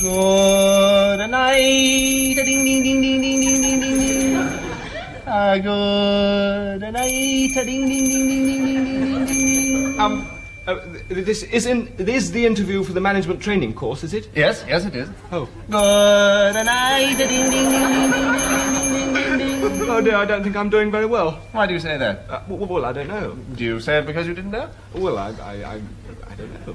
Good night. Ding ding ding ding ding ding ding ding ding. Ah, good night. Ding ding ding ding ding ding ding ding ding. Um, uh, this is in this is the interview for the management training course, is it? Yes, yes, it is. Oh. Good night. Ding ding ding ding ding ding ding ding ding. Oh dear, I don't think I'm doing very well. Why do you say that? Uh, well, well, I don't know. Do you say it because you didn't know? Well, I, I, I, I don't know.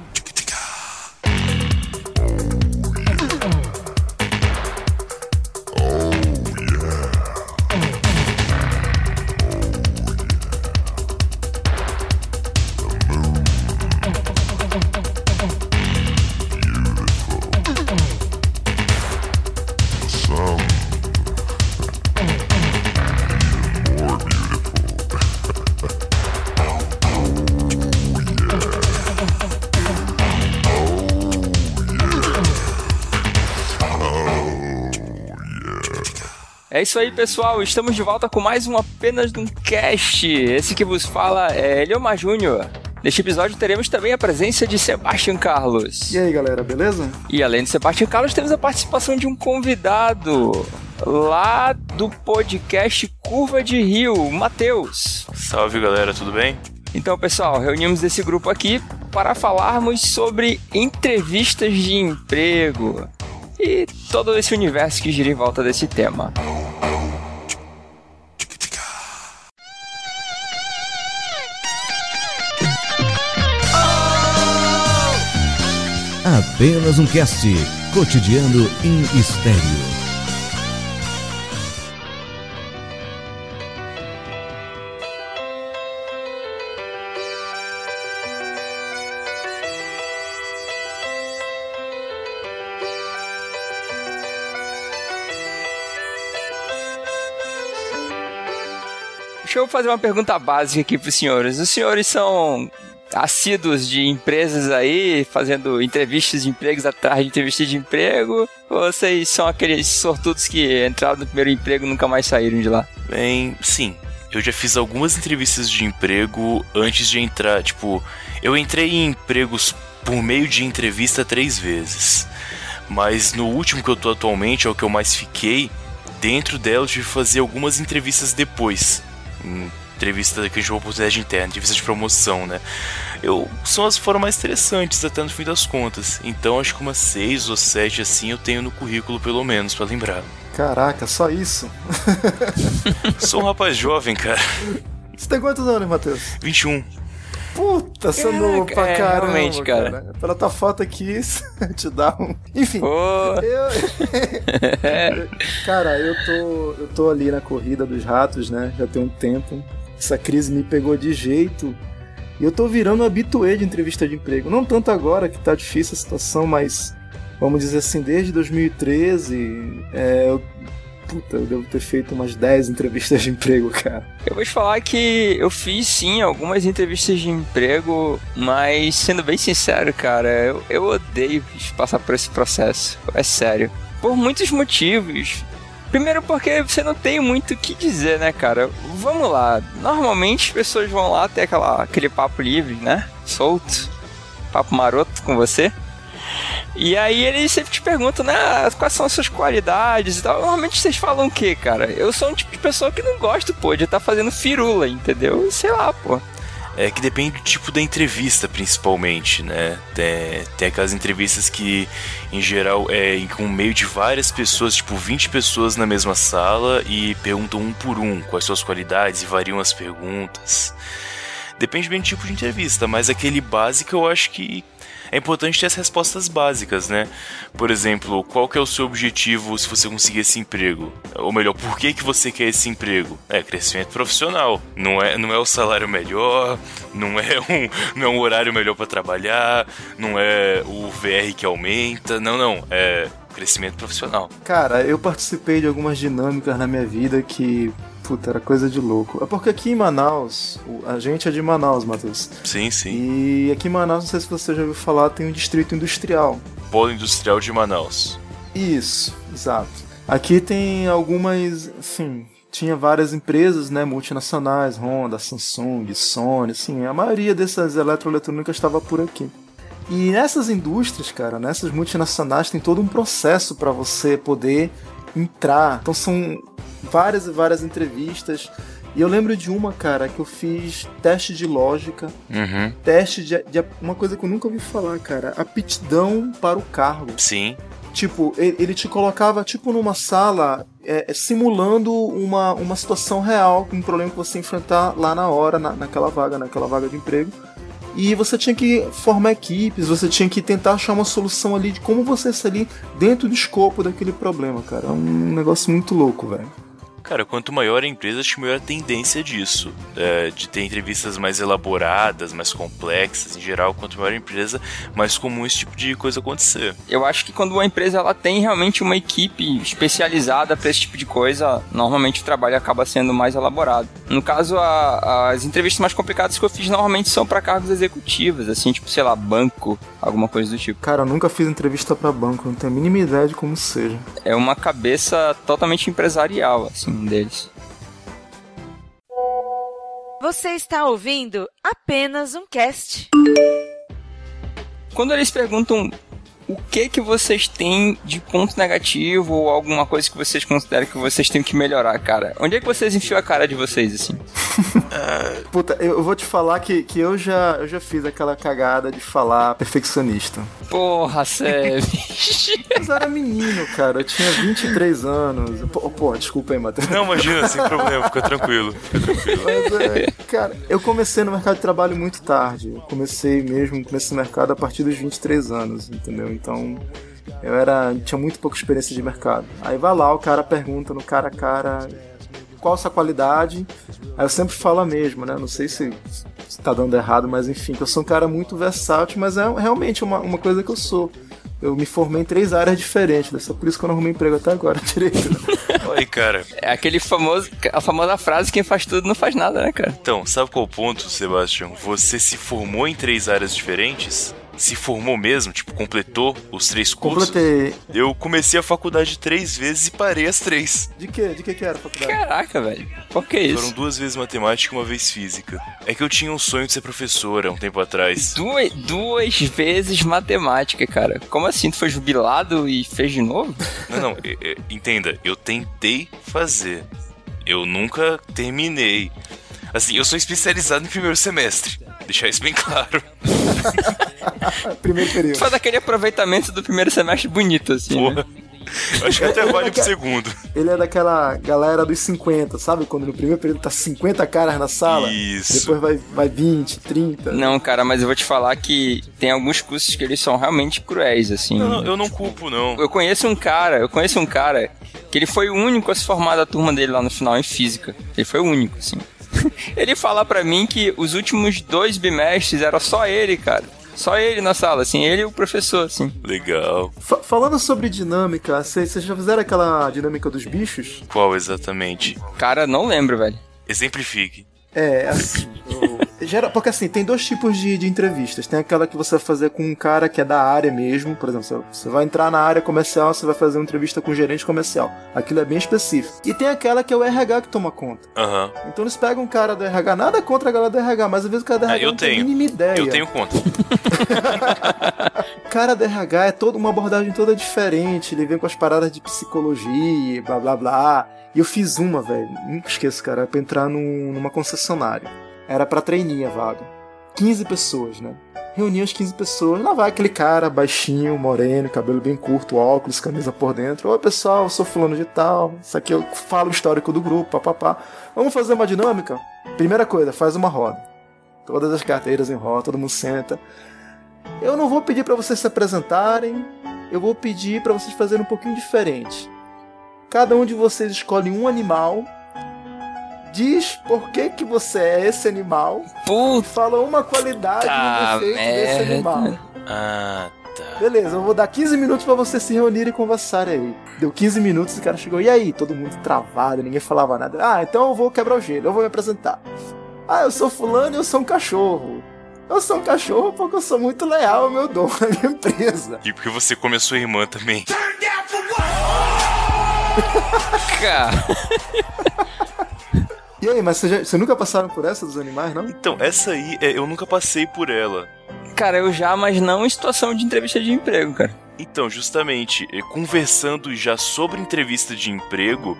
É isso aí, pessoal. Estamos de volta com mais um apenas um cast. Esse que vos fala é Eliomar Júnior. Neste episódio teremos também a presença de Sebastian Carlos. E aí, galera, beleza? E além de Sebastian Carlos, temos a participação de um convidado lá do podcast Curva de Rio, Matheus. Salve galera, tudo bem? Então, pessoal, reunimos esse grupo aqui para falarmos sobre entrevistas de emprego e todo esse universo que gira em volta desse tema. Apenas um cast cotidiano em estéreo. Deixa eu fazer uma pergunta básica aqui para os senhores. Os senhores são assíduos de empresas aí, fazendo entrevistas de empregos atrás de entrevistas de emprego? Ou vocês são aqueles sortudos que entraram no primeiro emprego e nunca mais saíram de lá? Bem, sim. Eu já fiz algumas entrevistas de emprego antes de entrar. Tipo, eu entrei em empregos por meio de entrevista três vezes. Mas no último que eu tô atualmente, é o que eu mais fiquei. Dentro dela, eu tive que fazer algumas entrevistas depois. Entrevista que a gente chama oportunidade interna, entrevista de promoção, né? Eu, são as foram mais interessantes até no fim das contas. Então acho que umas seis ou sete assim eu tenho no currículo pelo menos para lembrar. Caraca, só isso? Sou um rapaz jovem, cara. Você tem quantos anos, Matheus? 21. Puta, você é novo pra é, caramba, realmente, cara. cara. Pela tua foto aqui, isso te dá um... Enfim, Pô. eu... cara, eu tô, eu tô ali na corrida dos ratos, né? Já tem um tempo. Essa crise me pegou de jeito. E eu tô virando habituê de entrevista de emprego. Não tanto agora que tá difícil a situação, mas vamos dizer assim, desde 2013, é, eu, puta, eu devo ter feito umas 10 entrevistas de emprego, cara. Eu vou te falar que eu fiz sim algumas entrevistas de emprego, mas sendo bem sincero, cara, eu, eu odeio passar por esse processo. É sério. Por muitos motivos. Primeiro porque você não tem muito o que dizer, né, cara? Vamos lá. Normalmente as pessoas vão lá ter aquela, aquele papo livre, né? Solto. Papo maroto com você. E aí eles sempre te perguntam, né, quais são as suas qualidades e tal. Normalmente vocês falam o quê, cara? Eu sou um tipo de pessoa que não gosto, pô, de estar tá fazendo firula, entendeu? Sei lá, pô. É que depende do tipo da entrevista, principalmente, né? Tem, tem aquelas entrevistas que, em geral, é com meio de várias pessoas, tipo 20 pessoas na mesma sala e perguntam um por um quais são as qualidades e variam as perguntas. Depende bem do tipo de entrevista, mas aquele básico eu acho que é importante ter as respostas básicas, né? Por exemplo, qual que é o seu objetivo se você conseguir esse emprego? Ou melhor, por que, que você quer esse emprego? É crescimento profissional. Não é, não é o salário melhor, não é um, não é um horário melhor para trabalhar, não é o VR que aumenta. Não, não. É crescimento profissional. Cara, eu participei de algumas dinâmicas na minha vida que Puta, era coisa de louco. É porque aqui em Manaus, a gente é de Manaus, Matheus. Sim, sim. E aqui em Manaus, não sei se você já ouviu falar, tem um distrito industrial. Polo Industrial de Manaus. Isso, exato. Aqui tem algumas, assim, tinha várias empresas, né, multinacionais, Honda, Samsung, Sony, assim, a maioria dessas eletroeletrônicas estava por aqui. E nessas indústrias, cara, nessas multinacionais tem todo um processo para você poder entrar. Então são várias e várias entrevistas. E eu lembro de uma, cara, que eu fiz teste de lógica, Uhum. teste de, de uma coisa que eu nunca ouvi falar, cara, aptidão para o cargo. Sim. Tipo, ele, ele te colocava tipo numa sala é, é, simulando uma, uma situação real, um problema que você enfrentar lá na hora, na, naquela vaga, naquela vaga de emprego. E você tinha que formar equipes, você tinha que tentar achar uma solução ali de como você sair dentro do escopo daquele problema, cara. É um negócio muito louco, velho. Cara, quanto maior a empresa, acho que maior a tendência disso. é, de ter entrevistas mais elaboradas, mais complexas. Em geral, quanto maior a empresa, mais comum esse tipo de coisa acontecer. Eu acho que quando uma empresa ela tem realmente uma equipe especializada para esse tipo de coisa, normalmente o trabalho acaba sendo mais elaborado. No caso, a- as entrevistas mais complicadas que eu fiz normalmente são para cargos executivos, assim, tipo, sei lá, banco, alguma coisa do tipo. Cara, eu nunca fiz entrevista pra banco, não tenho a mínima ideia de como seja. É uma cabeça totalmente empresarial, assim, deles. Você está ouvindo apenas um cast. Quando eles perguntam o que que vocês têm de ponto negativo ou alguma coisa que vocês consideram que vocês têm que melhorar, cara, onde é que vocês enfiam a cara de vocês, assim? Puta, eu, vou te falar que, que eu, já, eu já fiz aquela cagada de falar perfeccionista. Porra, sério. Mas eu era menino, cara. Eu tinha 23 anos. Pô, pô desculpa aí, Matheus. Não, imagina, sem problema, fica tranquilo. Mas, é, cara, eu comecei no mercado de trabalho muito tarde. Eu comecei mesmo, comecei no mercado a partir dos 23 anos, entendeu? Então, eu era tinha muito pouca experiência de mercado. Aí vai lá, o cara pergunta no cara a cara qual a sua qualidade. Aí eu sempre falo a mesma, né? Não sei se, se tá dando errado, mas enfim, que eu sou um cara muito versátil, mas é realmente uma, uma coisa que eu sou. Eu me formei em três áreas diferentes, né? só por isso que eu não arrumei emprego até agora direito. Né? Aí, cara. É aquele famoso, a famosa frase, quem faz tudo não faz nada, né, cara? Então, sabe qual o ponto, Sebastião? Você se formou em três áreas diferentes? Se formou mesmo? Tipo, completou os três cursos? Completei. Eu comecei a faculdade três vezes e parei as três. De quê? De que que era a faculdade? Caraca, velho. Por que Foram isso? duas vezes matemática e uma vez física. É que eu tinha um sonho de ser professora há um tempo atrás. Duas, duas vezes matemática, cara. Como assim? Tu foi jubilado e fez de novo? Não, não, é- é- entenda, eu tentei fazer. Eu nunca terminei. Assim, eu sou especializado em primeiro semestre. Deixar isso bem claro. Primeiro período. Tu faz aquele aproveitamento do primeiro semestre bonito, assim, né? Porra. Acho que até vale pro segundo. Ele é daquela galera dos 50, sabe? Quando no primeiro período tá 50 caras na sala. Isso. Depois vai, vai 20, 30. Não, cara, mas eu vou te falar que tem alguns cursos que eles são realmente cruéis, assim. Não, eu não culpo, não. Eu conheço um cara, eu conheço um cara que ele foi o único a se formar da turma dele lá no final em física. Ele foi o único, assim. ele fala pra mim que os últimos dois bimestres era só ele, cara. Só ele na sala, assim, ele e o professor, assim. Legal. Fa- falando sobre dinâmica, vocês já fizeram aquela dinâmica dos bichos? Qual exatamente? Cara, não lembro, velho. Exemplifique. É, assim. porque assim, tem dois tipos de, de entrevistas. Tem aquela que você vai fazer com um cara que é da área mesmo. Por exemplo, você- você vai entrar na área comercial, você vai fazer uma entrevista com o gerente comercial. Aquilo é bem específico. E tem aquela que é o RH que toma conta. Aham. Então eles pegam um cara do RH, nada contra a galera do RH, mas às vezes o cara do RH Ah, eu não tem a tenho. mínima ideia. Eu tenho conta. Cara do RH é toda uma abordagem toda diferente. Ele vem com as paradas de psicologia, blá blá blá. E eu fiz uma, velho. Nunca esqueço, cara. Pra entrar num- numa concessionária. Era pra treininha a vaga. 15 pessoas, né? Reuni as 15 pessoas. Lá vai aquele cara baixinho, moreno, cabelo bem curto, óculos, camisa por dentro. Oi, pessoal, sou fulano de tal. Isso aqui eu falo o histórico do grupo, papapá. Vamos fazer uma dinâmica? Primeira coisa, faz uma roda. Todas as carteiras em roda, todo mundo senta. Eu não vou pedir para vocês se apresentarem, eu vou pedir para vocês fazerem um pouquinho diferente. Cada um de vocês escolhe um animal, diz por que que você é esse animal, Puta fala uma qualidade e um defeito desse animal. Ah, tá. Beleza, eu vou dar 15 minutos para vocês se reunirem e conversarem aí. Deu 15 minutos e o cara chegou, e aí? Todo mundo travado, ninguém falava nada. Ah, então eu vou quebrar o gelo, eu vou me apresentar. Ah, eu sou fulano e eu sou um cachorro. Eu sou um cachorro porque eu sou muito leal ao meu dono, à minha empresa. E porque você come a sua irmã também. Cara, E aí, mas você, já, você nunca passaram por essa dos animais, não? Então, essa aí, é, eu nunca passei por ela. Cara, eu já, mas não em situação de entrevista de emprego, cara. Então, justamente, eh, conversando já sobre entrevista de emprego,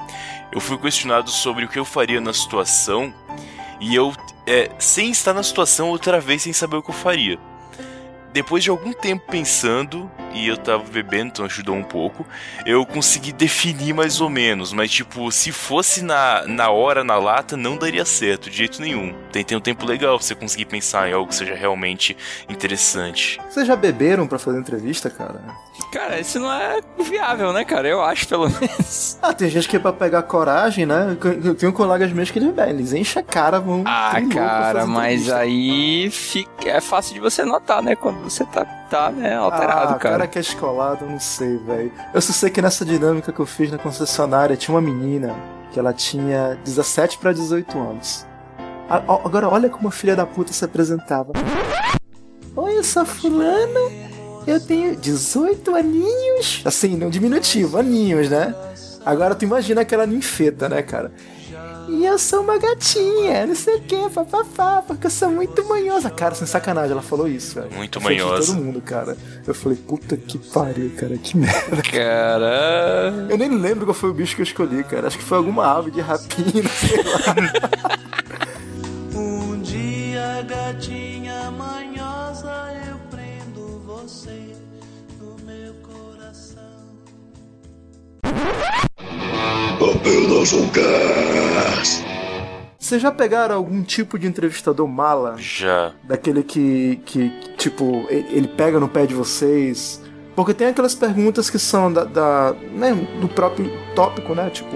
eu fui questionado sobre o que eu faria na situação e eu, é, sem estar na situação, outra vez sem saber o que eu faria. Depois de algum tempo pensando, e eu tava bebendo, então ajudou um pouco, eu consegui definir mais ou menos, mas tipo, se fosse na, na hora, na lata, não daria certo, de jeito nenhum. Tem, tem um tempo legal pra você conseguir pensar em algo que seja realmente interessante. Vocês já beberam pra fazer entrevista, cara? Cara, isso não é viável, né, cara? Eu acho, pelo menos. Ah, tem gente que é pra pegar coragem, né? Eu tenho colegas meus que eles eles enchem a cara, vão. Ah, cara, mas entrevista. aí fica, é fácil de você notar, né? Quando você tá, tá né, alterado, ah, cara. cara que é escolado, eu não sei, velho. Eu só sei que nessa dinâmica que eu fiz na concessionária tinha uma menina que ela tinha 17 pra 18 anos. Agora olha como a filha da puta se apresentava. Oi, eu sou fulana, eu tenho 18 aninhos. Assim, no diminutivo, aninhos, né? Agora tu imagina aquela ninfeta, né, cara? E eu sou uma gatinha, não sei o que, papapá, porque eu sou muito manhosa. Cara, sem sacanagem, ela falou isso, velho. Muito de manhosa. todo mundo, cara. Eu falei, puta que pariu, cara, que merda. Cara. Eu nem lembro qual foi o bicho que eu escolhi, cara. Acho que foi alguma ave de rapina, sei lá. Um dia, gatinha Gás. Vocês já pegaram algum tipo de entrevistador mala? Já. Daquele que, que tipo, ele pega no pé de vocês? Porque tem aquelas perguntas que são da, da né, do próprio tópico, né? Tipo,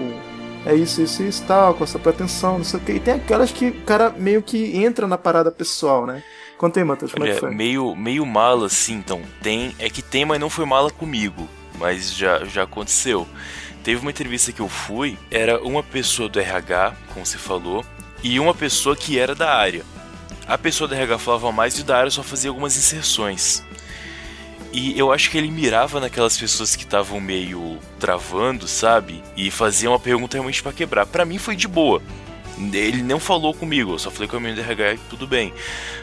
é isso, isso, isso, tal, com essa pretensão, não sei o quê. E tem aquelas que o cara meio que entra na parada pessoal, né? Conta aí, Matheus, como é que Olha, foi? meio, meio mala, assim, então. Tem. É que tem, mas não foi mala comigo. Mas já, já aconteceu. Teve uma entrevista que eu fui, era uma pessoa do RH, como você falou, e uma pessoa que era da área. A pessoa do RH falava mais e da área só fazia algumas inserções. E eu acho que ele mirava naquelas pessoas que estavam meio travando, sabe? E fazia uma pergunta realmente pra quebrar. Pra mim foi de boa. Ele não falou comigo, eu só falei com a minha do RH e tudo bem.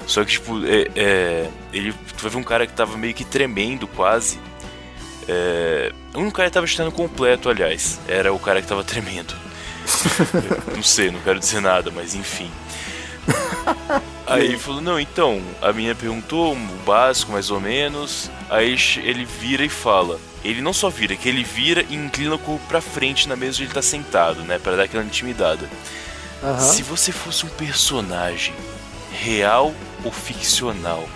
Só que, tipo, é, é, ele. Ver um cara que tava meio que tremendo quase. É, um cara que tava estando completo, aliás. Era o cara que tava tremendo. não sei, não quero dizer nada, mas enfim. Aí ele falou, não, então, a menina perguntou o básico, mais ou menos. Aí ele vira e fala. Ele não só vira, que ele vira e inclina o corpo pra frente na mesa onde ele tá sentado, né? Pra dar aquela intimidada. Aham. Se você fosse um personagem, real ou ficcional,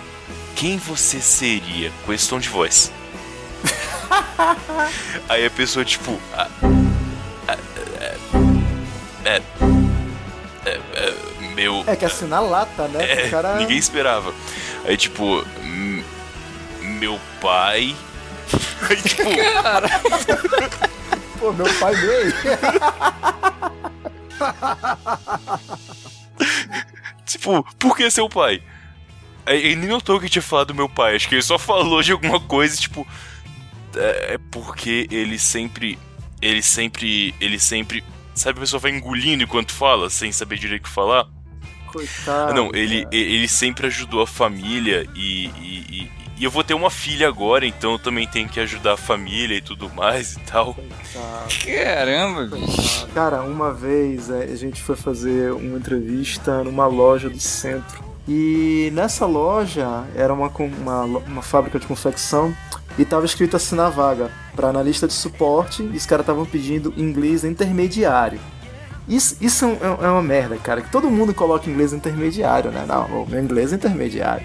quem você seria? Questão de voz. Aí a pessoa, tipo. ah, ah, é, é, é, é, meu. É que assim, na lata, né? É, cara... ninguém esperava. Aí, tipo, "M- meu pai. Aí, tipo, Pô, meu pai veio. tipo, por que seu pai? Aí ele nem notou que tinha falado do meu pai, acho que ele só falou de alguma coisa, tipo. É é porque ele sempre. Ele sempre. Ele sempre. Sabe, a pessoa vai engolindo enquanto fala, sem saber direito o que falar? Coitado. Ah, não, ele, cara. ele sempre ajudou a família e, e, e- e eu vou ter uma filha agora, então eu também tenho que ajudar a família e tudo mais e tal. Coitado. Caramba, bicho. Cara, uma vez é, a gente foi fazer uma entrevista numa loja do centro. E nessa loja era uma, uma, uma fábrica de confecção e tava escrito assim na vaga, para analista de suporte, e os caras estavam pedindo inglês intermediário. Isso, isso é, um- é uma merda, cara, que todo mundo coloca inglês intermediário, né? Não, meu inglês é intermediário.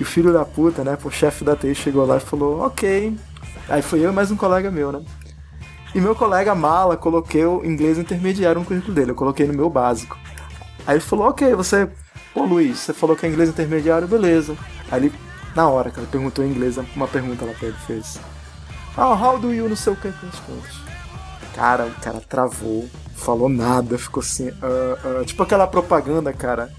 E o filho da puta, né, o chefe da TI chegou lá e falou, ok. Aí foi eu e mais um colega meu, né? E meu colega mala, coloquei o inglês intermediário no currículo dele, eu coloquei no meu básico. Aí ele falou, ok, você. Pô, Luiz, você falou que é inglês intermediário, beleza. Aí ele, na hora, cara, perguntou em inglês uma pergunta lá pra ele fez. Ah, how do you não sei o que. Cara, o cara travou, falou nada, ficou assim, ah, ah, tipo aquela propaganda, cara.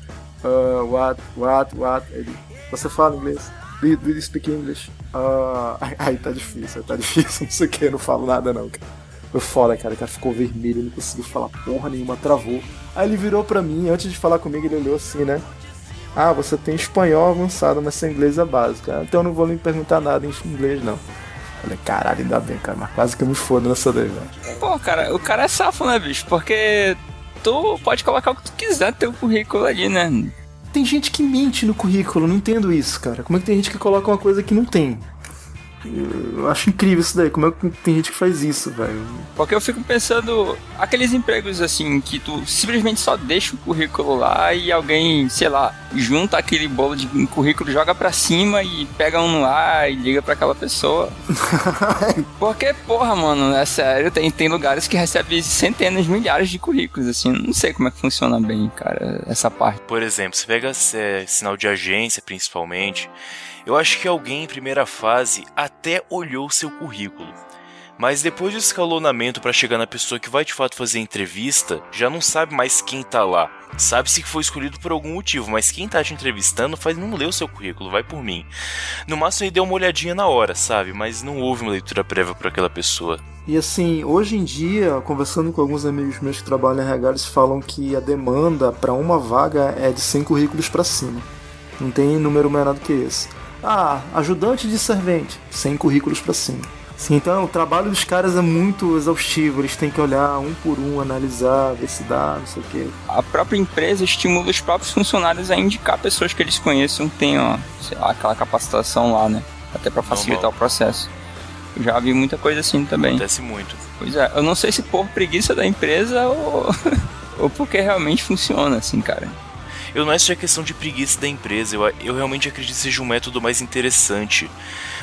Ah, what, what, what? Ele, você fala inglês? Do, do you speak English? Ah, aí tá difícil, tá difícil, não sei o que, eu não falo nada não, cara. Foi foda, cara. O cara ficou vermelho, não conseguiu falar porra nenhuma, travou. Aí ele virou pra mim, antes de falar comigo, ele olhou assim, né? Ah, você tem espanhol avançado, mas seu inglês é básico. Ah, Então eu não vou lhe perguntar nada em inglês, não. Falei, caralho, ainda bem, cara, mas quase que eu me foda nessa daí, velho. Pô, cara, o cara é safo, né, bicho? Porque tu pode colocar o que tu quiser no teu currículo ali, né? Tem gente que mente no currículo, não entendo isso, cara. Como é que tem gente que coloca uma coisa que não tem? Eu acho incrível isso daí. Como é que tem gente que faz isso, velho? Porque eu fico pensando, aqueles empregos assim, que tu simplesmente só deixa o currículo lá e alguém, sei lá, junta aquele bolo de currículo, joga pra cima e pega um no ar e liga pra aquela pessoa. Porque, porra, mano, é sério, tem, tem lugares que recebem centenas, milhares de currículos, assim, não sei como é que funciona bem, cara, essa parte. Por exemplo, você pega é, sinal de agência, principalmente. Eu acho que alguém em primeira fase até olhou seu currículo. Mas depois do escalonamento para chegar na pessoa que vai de fato fazer a entrevista, já não sabe mais quem tá lá. Sabe-se que foi escolhido por algum motivo, mas quem tá te entrevistando faz não leu seu currículo, vai por mim. No máximo ele deu uma olhadinha na hora, sabe? Mas não houve uma leitura prévia para aquela pessoa. E assim, hoje em dia, conversando com alguns amigos meus que trabalham em RH, eles falam que a demanda para uma vaga é de 100 currículos para cima. Não tem número menor do que esse. Ah, ajudante de servente, 100 currículos para cima. Sim, então o trabalho dos caras é muito exaustivo, eles têm que olhar um por um, analisar, ver se dá, não sei o quê. A própria empresa estimula os próprios funcionários a indicar pessoas que eles conheçam que tenham, sei lá, aquela capacitação lá, né? Até para facilitar Normal. o processo. Eu já vi muita coisa assim também. Acontece muito. Pois é, eu não sei se por preguiça da empresa ou, ou porque realmente funciona, assim, cara. Eu não acho que é questão de preguiça da empresa, eu, eu realmente acredito que seja um método mais interessante.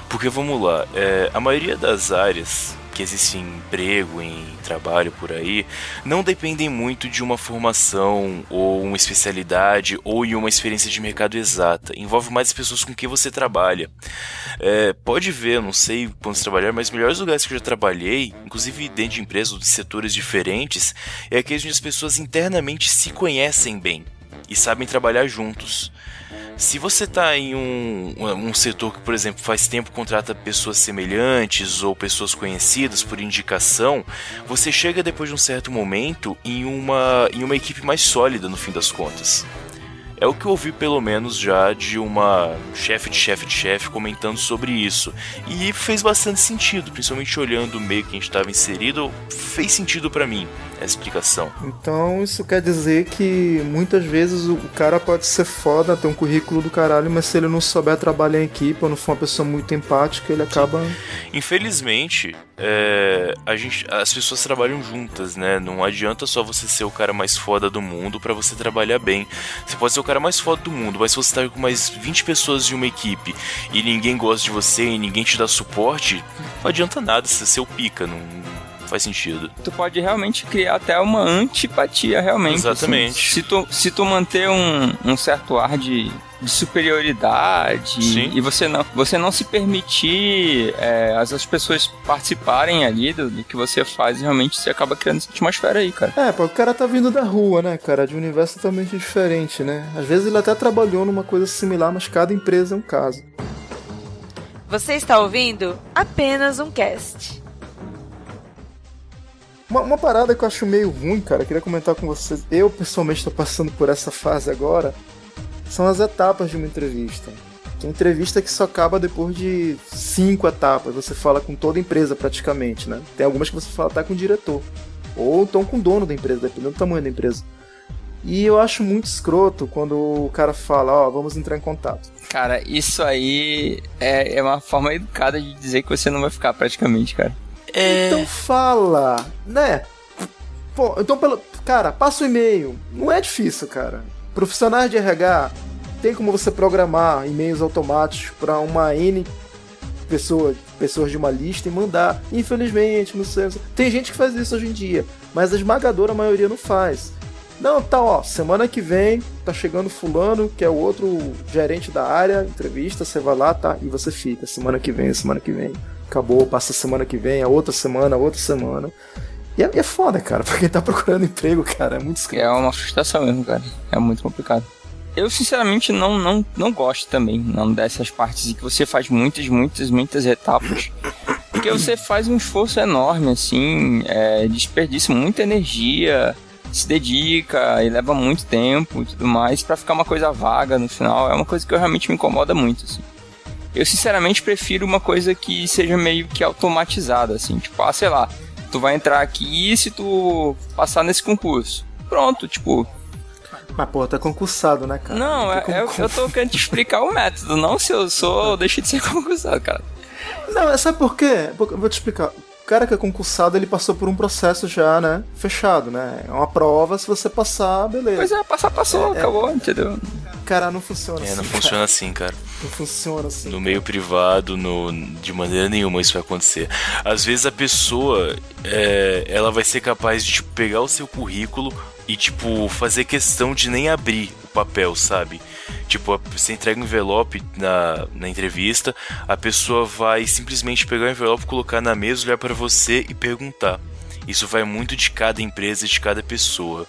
Porque vamos lá, é, a maioria das áreas que existem em emprego, em trabalho por aí, não dependem muito de uma formação ou uma especialidade ou em uma experiência de mercado exata. Envolve mais as pessoas com quem você trabalha. É, pode ver, não sei quando trabalhar, mas os melhores lugares que eu já trabalhei, inclusive dentro de empresas ou de setores diferentes, é aqueles onde as pessoas internamente se conhecem bem e sabem trabalhar juntos. Se você está em um, um setor que, por exemplo, faz tempo contrata pessoas semelhantes ou pessoas conhecidas por indicação, você chega depois de um certo momento em uma, em uma equipe mais sólida no fim das contas. É o que eu ouvi pelo menos já de uma chefe de chefe de chefe comentando sobre isso. E fez bastante sentido, principalmente olhando o meio que a gente estava inserido, fez sentido para mim essa explicação. Então isso quer dizer que muitas vezes o cara pode ser foda, ter um currículo do caralho, mas se ele não souber trabalhar em equipe ou não for uma pessoa muito empática, ele acaba. Infelizmente, é, a gente, as pessoas trabalham juntas, né? Não adianta só você ser o cara mais foda do mundo para você trabalhar bem. Você pode ser o cara mais foda do mundo, mas se você tá com mais 20 pessoas em uma equipe e ninguém gosta de você e ninguém te dá suporte, não adianta nada você ser o pica, não faz sentido. Tu pode realmente criar até uma antipatia, realmente. Exatamente. assim. se, tu, se tu manter um, um certo ar de, de superioridade Sim. e você não, você não se permitir é, as, as pessoas participarem ali do, do que você faz, realmente você acaba criando essa atmosfera aí, cara. É, pô, o cara tá vindo da rua, né, cara? De um universo totalmente diferente, né? Às vezes ele até trabalhou numa coisa similar, mas cada empresa é um caso. Você está ouvindo apenas um cast. Uma, uma parada que eu acho meio ruim, cara, queria comentar com vocês. Eu, pessoalmente, tô passando por essa fase agora. São as etapas de uma entrevista. Tem entrevista que só acaba depois de cinco etapas. Você fala com toda a empresa, praticamente, né? Tem algumas que você fala até com o diretor. Ou então com o dono da empresa, dependendo do tamanho da empresa. E eu acho muito escroto quando o cara fala, ó, vamos entrar em contato. Cara, isso aí é, é uma forma educada de dizer que você não vai ficar praticamente, cara. Então fala, né? Pô, então pelo. Cara, passa o e-mail. Não é difícil, cara. Profissionais de RH tem como você programar e-mails automáticos para uma N pessoa, pessoas de uma lista e mandar. Infelizmente, não sei. Tem gente que faz isso hoje em dia, mas a esmagadora maioria não faz. Não, tá, ó, semana que vem tá chegando fulano, que é o outro gerente da área, entrevista, você vai lá, tá, e você fica, semana que vem, semana que vem. Acabou, passa a semana que vem, a outra semana, a outra semana. E é, é foda, cara, pra quem tá procurando emprego, cara, é muito. É uma frustração mesmo, cara. É muito complicado. Eu, sinceramente, não, não, não gosto também não dessas partes em que você faz muitas, muitas, muitas etapas. Porque você faz um esforço enorme, assim, é, desperdiça muita energia, se dedica e leva muito tempo e tudo mais pra ficar uma coisa vaga no final. É uma coisa que eu realmente me incomoda muito, assim. Eu sinceramente prefiro uma coisa que seja meio que automatizada, assim, tipo, ah, sei lá, tu vai entrar aqui se tu passar nesse concurso. Pronto, tipo, Mas, pô, tá concursado, né, cara? não, é, é- eu tô querendo te explicar o método, não se eu sou ou deixei de ser concursado, cara. Não, é- sabe por quê? Vou te explicar. O cara que é concursado, ele passou por um processo já, né? Fechado, né? É uma prova, se você passar, beleza. Pois é, passar, passou, É, é. acabou, entendeu? Cara, não funciona É, assim. não cara. funciona assim, cara. Não funciona assim. No meio privado, no, de maneira nenhuma isso vai acontecer. Às vezes a pessoa, é, ela vai ser capaz de tipo, pegar o seu currículo e, tipo, fazer questão de nem abrir o papel, sabe? Tipo, você entrega um envelope na, na entrevista, a pessoa vai simplesmente pegar o envelope, colocar na mesa, olhar para você e perguntar. Isso vai muito de cada empresa, de cada pessoa.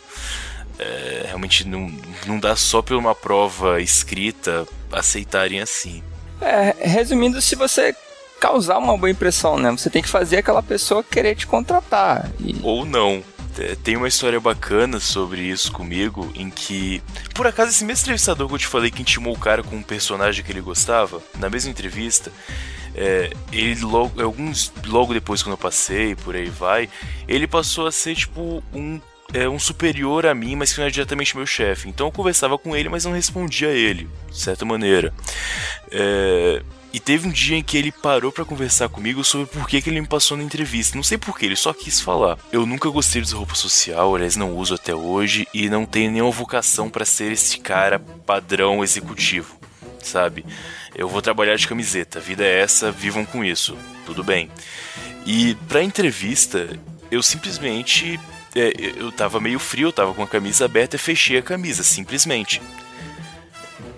É, realmente não, não dá só por uma prova escrita aceitarem assim. É, resumindo, se você causar uma boa impressão, né? Você tem que fazer aquela pessoa querer te contratar. E- Ou não. É, Tem uma história bacana sobre isso comigo, em que, por acaso, esse mesmo entrevistador que eu te falei que intimou o cara com um personagem que ele gostava, na mesma entrevista, é, ele logo, alguns, logo depois quando eu passei, por aí vai, ele passou a ser tipo um, é, um superior a mim, mas que não é diretamente meu chefe. Então eu conversava com ele, mas não respondia a ele, de certa maneira. É, e teve um dia em que ele parou pra conversar comigo sobre por que, que ele me passou na entrevista. Não sei porquê, ele só quis falar. Eu nunca gostei de roupa social, aliás, não uso até hoje, e não tenho nenhuma vocação pra ser esse cara padrão executivo, sabe? Eu vou trabalhar de camiseta, a vida é essa, vivam com isso, tudo bem. E pra entrevista, eu simplesmente. É, eu tava meio frio, eu tava com a camisa aberta e fechei a camisa, simplesmente.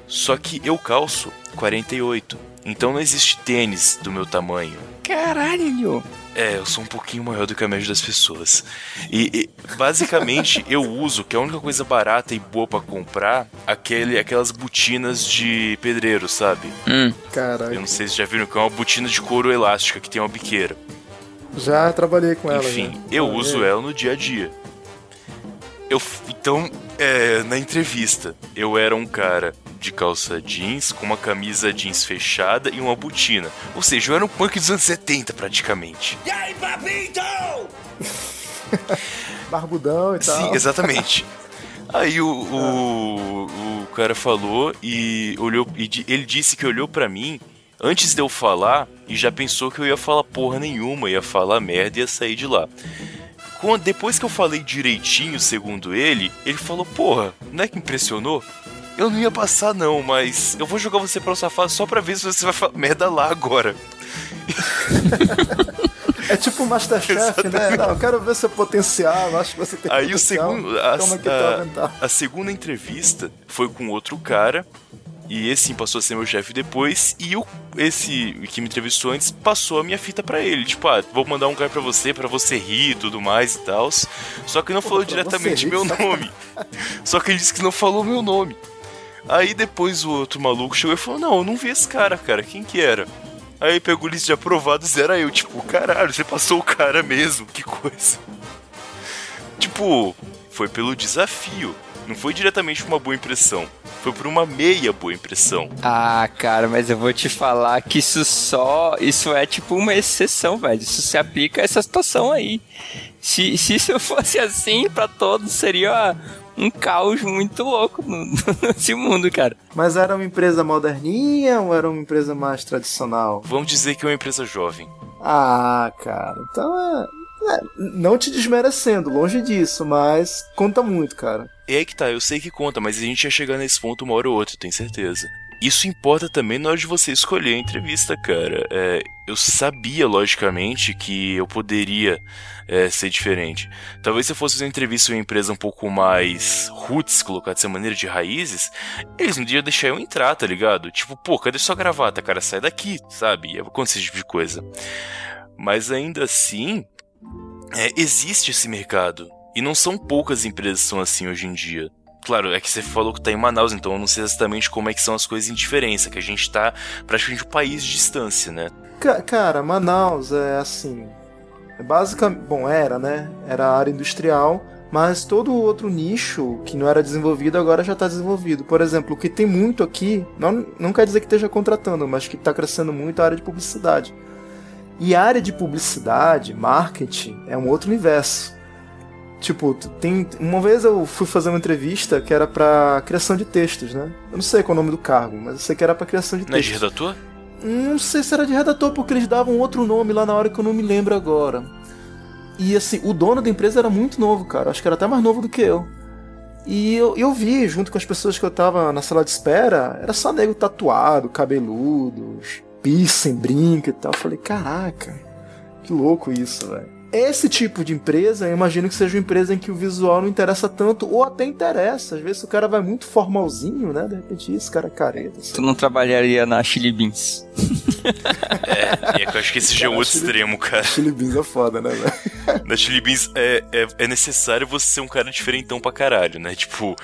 Só que eu calço 48. Então não existe tênis do meu tamanho. Caralho! É, eu sou um pouquinho maior do que a média das pessoas. E, e, basicamente eu uso, que é a única coisa barata e boa pra comprar, aquele, aquelas botinas de pedreiro, sabe? Hum. Caralho. Eu não sei se já viram que é uma botina de couro elástica que tem uma biqueira. Já trabalhei com ela. Enfim, já. eu Ah, uso é. ela no dia a dia. Eu, então, é, na entrevista, eu era um cara de calça jeans, com uma camisa jeans fechada e uma botina. Ou seja, eu era um punk dos anos 70 praticamente. Barbudão e tal. Sim, exatamente. Aí o, o, o cara falou e olhou e ele disse que olhou pra mim antes de eu falar e já pensou que eu ia falar porra nenhuma, ia falar merda e ia sair de lá. Quando, depois que eu falei direitinho, segundo ele, ele falou: Porra, não é que impressionou? Eu não ia passar, não, mas eu vou jogar você pra safado só pra ver se você vai falar merda lá agora. É tipo o Masterchef, né? Não, eu quero ver seu potencial, acho que você tem Aí o potencial. segundo, a, a- a segunda entrevista foi com outro cara. E esse sim passou a ser meu chefe depois. E o, esse que me entrevistou antes passou a minha fita pra ele. Tipo, ah, vou mandar um cara pra você, pra você rir e tudo mais e tal. Só que não falou pra diretamente meu nome. Só que ele disse que não falou meu nome. Aí depois o outro maluco chegou e falou: Não, eu não vi esse cara, cara. Quem que era? Aí pegou o lista de aprovados e era eu. Tipo, caralho, você passou o cara mesmo. Que coisa. Tipo, foi pelo desafio. Não foi diretamente por uma boa impressão. Foi por uma meia boa impressão. Ah, cara, mas eu vou te falar que isso só. Isso é tipo uma exceção, velho. Isso se aplica a essa situação aí. Se, se isso fosse assim pra todos, seria um caos muito louco no, nesse mundo, cara. Mas era uma empresa moderninha ou era uma empresa mais tradicional? Vamos dizer que é uma empresa jovem. Ah, cara, então é. É, não te desmerecendo, longe disso, mas conta muito, cara. É que tá, eu sei que conta, mas a gente ia chegar nesse ponto uma hora ou outra, tenho certeza. Isso importa também na hora de você escolher a entrevista, cara. É, eu sabia, logicamente, que eu poderia é, ser diferente. Talvez se eu fosse fazer uma entrevista em uma empresa um pouco mais roots, colocar dessa maneira, de raízes, eles não iam deixar eu entrar, tá ligado? Tipo, pô, cadê sua gravata, cara? Sai daqui, sabe? Ia acontecer esse tipo de coisa. Mas ainda assim, é, existe esse mercado. E não são poucas empresas que são assim hoje em dia. Claro, é que você falou que tá em Manaus, então eu não sei exatamente como é que são as coisas em diferença, que a gente tá praticamente um país de distância, né? Ca- cara, Manaus é assim. É basicamente. Bom, era, né? Era a área industrial, mas todo outro nicho que não era desenvolvido agora já está desenvolvido. Por exemplo, o que tem muito aqui, não, não quer dizer que esteja contratando, mas que está crescendo muito a área de publicidade. E a área de publicidade, marketing, é um outro universo. Tipo, tem. Uma vez eu fui fazer uma entrevista que era pra criação de textos, né? Eu não sei qual é o nome do cargo, mas eu sei que era pra criação de Não é de textos. redator? Não sei se era de redator, porque eles davam outro nome lá na hora que eu não me lembro agora. E assim, o dono da empresa era muito novo, cara. Acho que era até mais novo do que eu. E eu, eu vi, junto com as pessoas que eu tava na sala de espera, era só nego tatuado, cabeludo, piercing, brinco e tal. Eu falei, caraca, que louco isso, velho. Esse tipo de empresa, eu imagino que seja uma empresa em que o visual não interessa tanto, ou até interessa. Às vezes o cara vai muito formalzinho, né? De repente, esse cara é careta. Tu não trabalharia na Chili Beans. É, e é que eu acho que esse já é outro extremo, cara. Chili Beans é foda, né, velho? Na Chili Beans é, é, é necessário você ser um cara diferentão pra caralho, né? Tipo,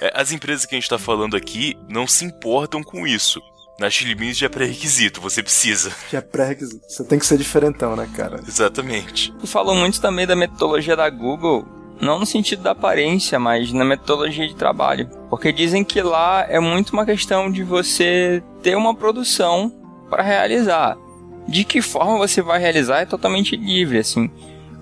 é, as empresas que a gente tá falando aqui não se importam com isso. Na Chili Beans já é pré-requisito, você precisa. Já é pré-requisito. Você tem que ser diferentão, né, cara? Exatamente. Tu falou muito também da metodologia da Google, não no sentido da aparência, mas na metodologia de trabalho. Porque dizem que lá é muito uma questão de você ter uma produção para realizar. De que forma você vai realizar é totalmente livre, assim.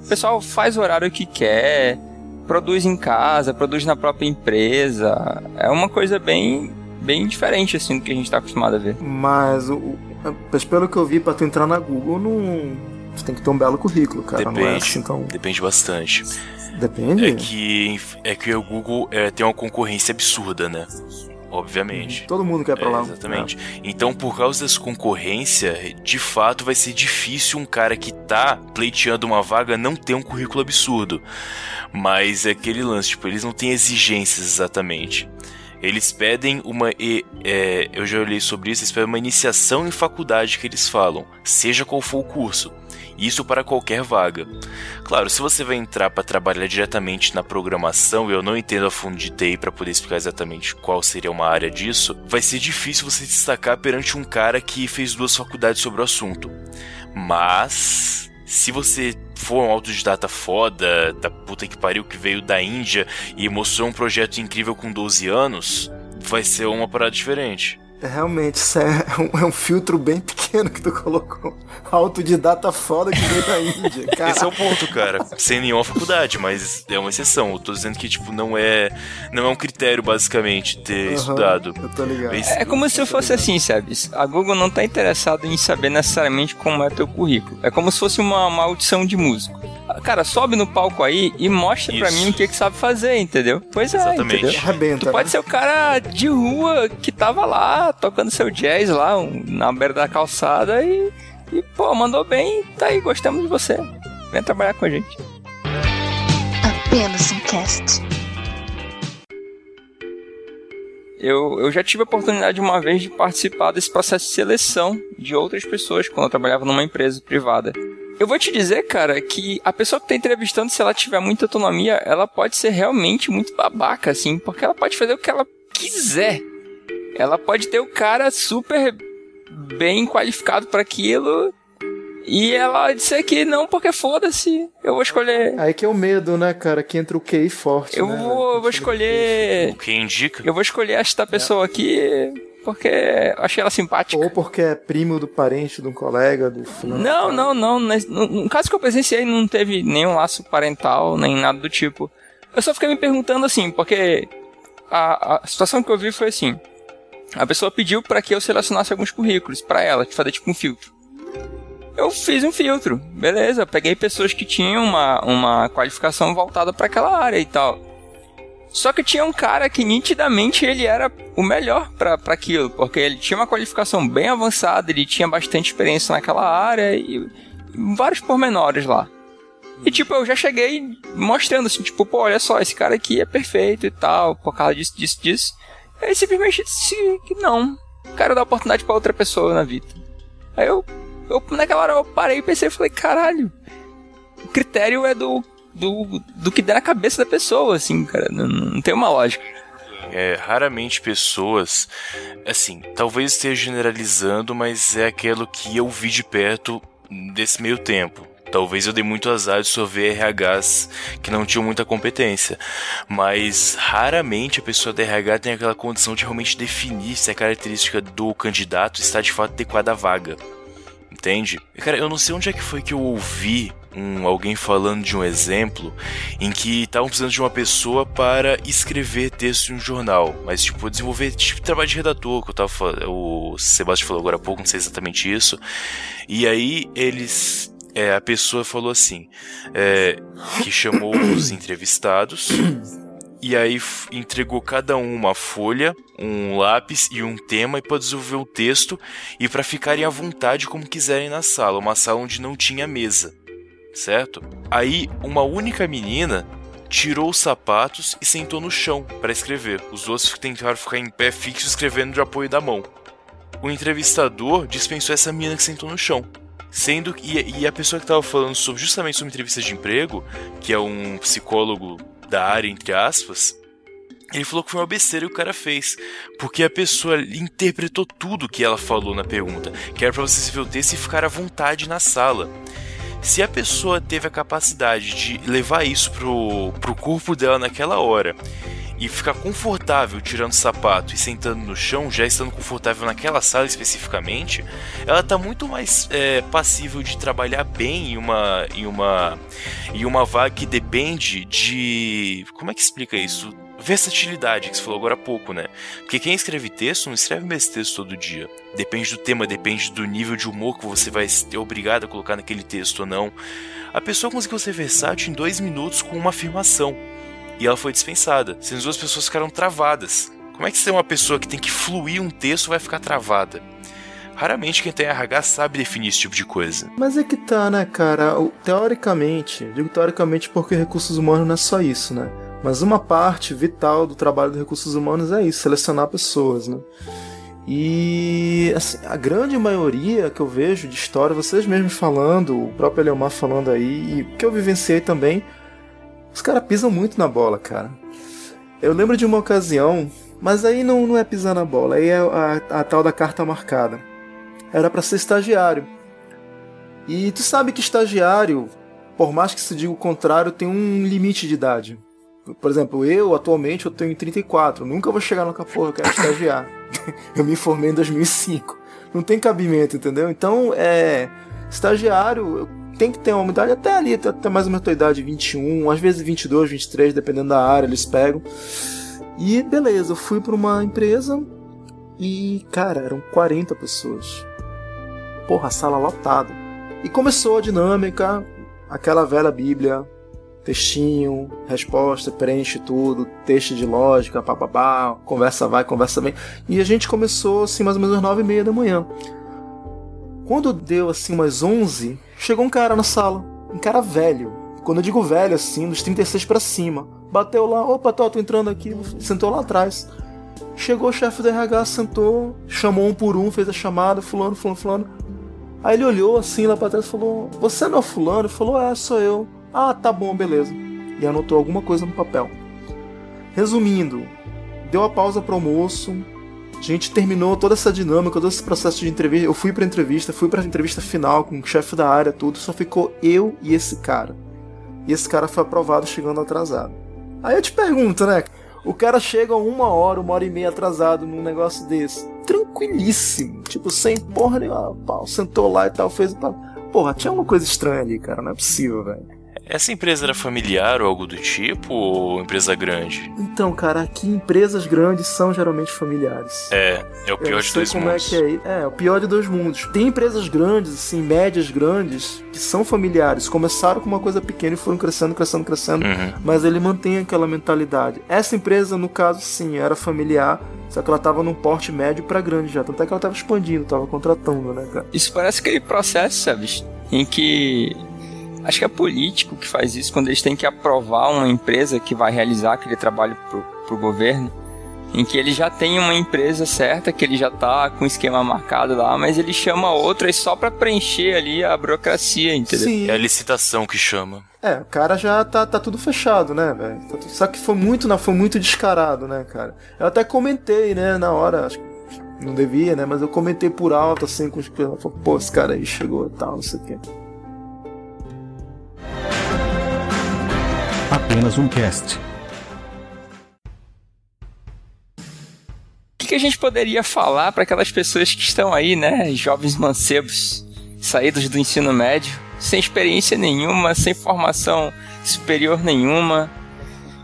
O pessoal faz o horário que quer, produz em casa, produz na própria empresa. É uma coisa bem, bem diferente, assim, do que a gente tá acostumado a ver. Mas, o, mas pelo que eu vi, pra tu entrar na Google, não. Tu tem que ter um belo currículo, cara. Não é Depende. assim tão. Depende bastante. Depende? É que, é que o Google é, tem uma concorrência absurda, né? Obviamente. Todo mundo quer pra É, lá. exatamente. Então, por causa dessa concorrência, de fato vai ser difícil um cara que tá pleiteando uma vaga não ter um currículo absurdo. Mas é aquele lance, tipo, eles não têm exigências exatamente. Eles pedem uma. e- é, eu já olhei sobre isso, eles pedem uma iniciação em faculdade que eles falam, seja qual for o curso. Isso para qualquer vaga. Claro, se você vai entrar para trabalhar diretamente na programação, eu não entendo a fundo de TI para poder explicar exatamente qual seria uma área disso, vai ser difícil você destacar perante um cara que fez duas faculdades sobre o assunto. Mas se você for um autodidata foda, da puta que pariu que veio da Índia e mostrou um projeto incrível com 12 anos, vai ser uma parada diferente. É, realmente, isso é um, é um filtro bem pequeno que tu colocou. Autodidata foda que veio da Índia. Cara. Esse é o ponto, cara. Sem nenhuma faculdade, mas é uma exceção. Eu tô dizendo que, tipo, não é. Não é um critério, basicamente, ter Aham, estudado. Eu tô ligado. Mas- É como se fosse assim, sabe? A Google não tá interessada em saber necessariamente como é teu currículo. É como se fosse uma, uma audição de músico. Cara, sobe no palco aí e mostra pra Isso. mim o que que sabe fazer, entendeu? Pois é, Exatamente. entendeu? Arrebenta. Tu pode né? ser o cara de rua que tava lá tocando seu jazz lá um- na beira da calçada e, e pô, mandou bem, tá aí, gostamos de você. Vem trabalhar com a gente. Apenas um cast. Eu, eu já tive a oportunidade uma vez de participar desse processo de seleção de outras pessoas quando eu trabalhava numa empresa privada. Eu vou te dizer, cara, que a pessoa que tá entrevistando, se ela tiver muita autonomia, ela pode ser realmente muito babaca, assim, porque ela pode fazer o que ela quiser. Ela pode ter o cara super bem qualificado para aquilo e ela disser que não, porque foda-se, eu vou escolher. Aí que é o medo, né, cara? Que entra o QI forte. Eu né, vou, eu vou escolher. O que indica. Eu vou escolher esta pessoa aqui porque eu achei ela simpática. Ou porque é primo do parente, de um colega, do fulano. Não, não, não. Nes- No, no caso que eu presenciei, não teve nenhum laço parental, nem nada do tipo. Eu só fiquei me perguntando assim, porque a, a situação que eu vi foi assim: a pessoa pediu para que eu selecionasse alguns currículos para ela, fazer tipo um filtro. Eu fiz um filtro, beleza. Peguei pessoas que tinham uma, uma qualificação voltada para aquela área e tal. Só que tinha um cara que nitidamente ele era o melhor pra aquilo, porque ele tinha uma qualificação bem avançada, ele tinha bastante experiência naquela área e vários pormenores lá. E tipo, eu já cheguei mostrando assim, tipo, pô, olha só, esse cara aqui é perfeito e tal, por causa disso, disso, disso. Ele simplesmente disse que não. Quero dar oportunidade pra outra pessoa na vida. Aí eu, eu naquela hora eu parei e pensei, falei, caralho, o critério é do, do, do que der na cabeça da pessoa, assim, cara. Não, não tem uma lógica. É, raramente pessoas, assim, talvez esteja generalizando, mas é aquilo que eu vi de perto desse meio tempo. Talvez eu dei muito azar de só ver RHs que não tinham muita competência. Mas raramente a pessoa da RH tem aquela condição de realmente definir se a característica do candidato está de fato adequada à vaga. Entende? Cara, eu não sei onde é que foi que eu ouvi um, alguém falando de um exemplo em que estavam precisando de uma pessoa para escrever texto em um jornal, mas tipo desenvolver tipo trabalho de redator que eu tava o Sebastião falou agora há pouco, não sei exatamente isso. E aí eles é, a pessoa falou assim, é, que chamou os entrevistados e aí entregou cada um uma folha, um lápis e um tema e para desenvolver o texto e para ficarem à vontade como quiserem na sala, uma sala onde não tinha mesa, certo? Aí uma única menina tirou os sapatos e sentou no chão para escrever. Os outros tentaram ficar em pé fixo escrevendo de apoio da mão. O entrevistador dispensou essa menina que sentou no chão. Sendo que. E a pessoa que estava falando sobre, justamente sobre entrevistas de emprego, que é um psicólogo da área, entre aspas, ele falou que foi uma besteira que o cara fez. Porque a pessoa interpretou tudo que ela falou na pergunta. Que era pra você ver o texto e ficar à vontade na sala. Se a pessoa teve a capacidade de levar isso pro, pro corpo dela naquela hora e ficar confortável tirando o sapato e sentando no chão, já estando confortável naquela sala especificamente, ela está muito mais é, passível de trabalhar bem em uma, em uma, em uma vaga que depende de. Como é que explica isso? versatilidade que você falou agora há pouco, né? Porque quem escreve texto não escreve o mesmo texto todo dia. Depende do tema, depende do nível de humor que você vai ser obrigado a colocar naquele texto ou não. A pessoa conseguiu ser versátil em dois minutos com uma afirmação e ela foi dispensada. Sendo as duas pessoas ficaram travadas. Como é que você é uma pessoa que tem que fluir um texto vai ficar travada? Raramente quem tem RH sabe definir esse tipo de coisa. Mas é que tá, né, cara? Teoricamente, digo teoricamente porque recursos humanos não é só isso, né? Mas uma parte vital do trabalho de recursos humanos é isso, selecionar pessoas, né? E assim, a grande maioria que eu vejo de história, vocês mesmos falando, o próprio Eleomar falando aí, e que eu vivenciei também, os caras pisam muito na bola, cara. Eu lembro de uma ocasião, mas aí não, não é pisar na bola, aí é a, a tal da carta marcada. Era para ser estagiário. E tu sabe que estagiário, por mais que se diga o contrário, tem um limite de idade. Por exemplo, eu atualmente eu tenho 34, nunca vou chegar no porra, eu quero estagiar. eu me formei em 2005. Não tem cabimento, entendeu? Então, é estagiário, tem que ter uma idade até ali, até mais ou menos a tua idade, 21, às vezes 22, 23, dependendo da área, eles pegam. E beleza, eu fui para uma empresa e, cara, eram 40 pessoas. Porra, sala lotada. E começou a dinâmica, aquela velha bíblia, textinho, resposta, preenche tudo, texto de lógica, papabá, conversa vai, conversa vem. E a gente começou assim mais ou menos às 9 e meia da manhã. Quando deu assim umas 11, chegou um cara na sala, um cara velho. Quando eu digo velho assim, dos 36 para cima. Bateu lá, opa, tô, tô entrando aqui, sentou lá atrás. Chegou o chefe do RH, sentou, chamou um por um, fez a chamada, fulano, fulano, fulano. Aí ele olhou assim lá pra trás e falou: Você não é fulano? Ele falou: É, sou eu. Ah, tá bom, beleza. E anotou alguma coisa no papel. Resumindo, deu a pausa pro almoço, a gente terminou toda essa dinâmica, todo esse processo de entrevista. Eu fui pra entrevista, fui pra entrevista final com o chefe da área, tudo. Só ficou eu e esse cara. E esse cara foi aprovado chegando atrasado. Aí eu te pergunto, né? O cara chega uma hora, uma hora e meia atrasado num negócio desse. Tranquilíssimo. Tipo, sem porra nenhuma. Pau, sentou lá e tal, fez. Porra, tinha uma coisa estranha ali, cara. Não é possível, velho. Essa empresa era familiar ou algo do tipo, ou empresa grande? Então, cara, aqui empresas grandes são geralmente familiares. É, é o pior de dois como mundos. É, que é, é, o pior de dois mundos. Tem empresas grandes, assim, médias grandes, que são familiares. Começaram com uma coisa pequena e foram crescendo, crescendo, crescendo, Uhum. mas ele mantém aquela mentalidade. Essa empresa, no caso, sim, era familiar, só que ela tava num porte médio pra grande já. Tanto é que ela tava expandindo, tava contratando, né, cara? Isso parece aquele processo, sabe? Em que. Acho que é político que faz isso quando eles têm que aprovar uma empresa que vai realizar aquele trabalho pro, pro governo. em que ele já tem uma empresa certa, que ele já tá com o esquema marcado lá, mas ele chama outras só para preencher ali a burocracia, entendeu? Sim. É a licitação que chama. É, o cara já tá, tá tudo fechado, né, velho? Tá tudo- Só que foi muito, foi muito descarado, né, cara? Eu até comentei, né, na hora, acho que não devia, né, mas eu comentei por alto, assim, com os caras. Falei, Pô, esse cara aí chegou e tal, não sei o quê. Apenas um cast. O que, a gente poderia falar para aquelas pessoas que estão aí, né, jovens mancebos, saídos do ensino médio, sem experiência nenhuma, sem formação superior nenhuma,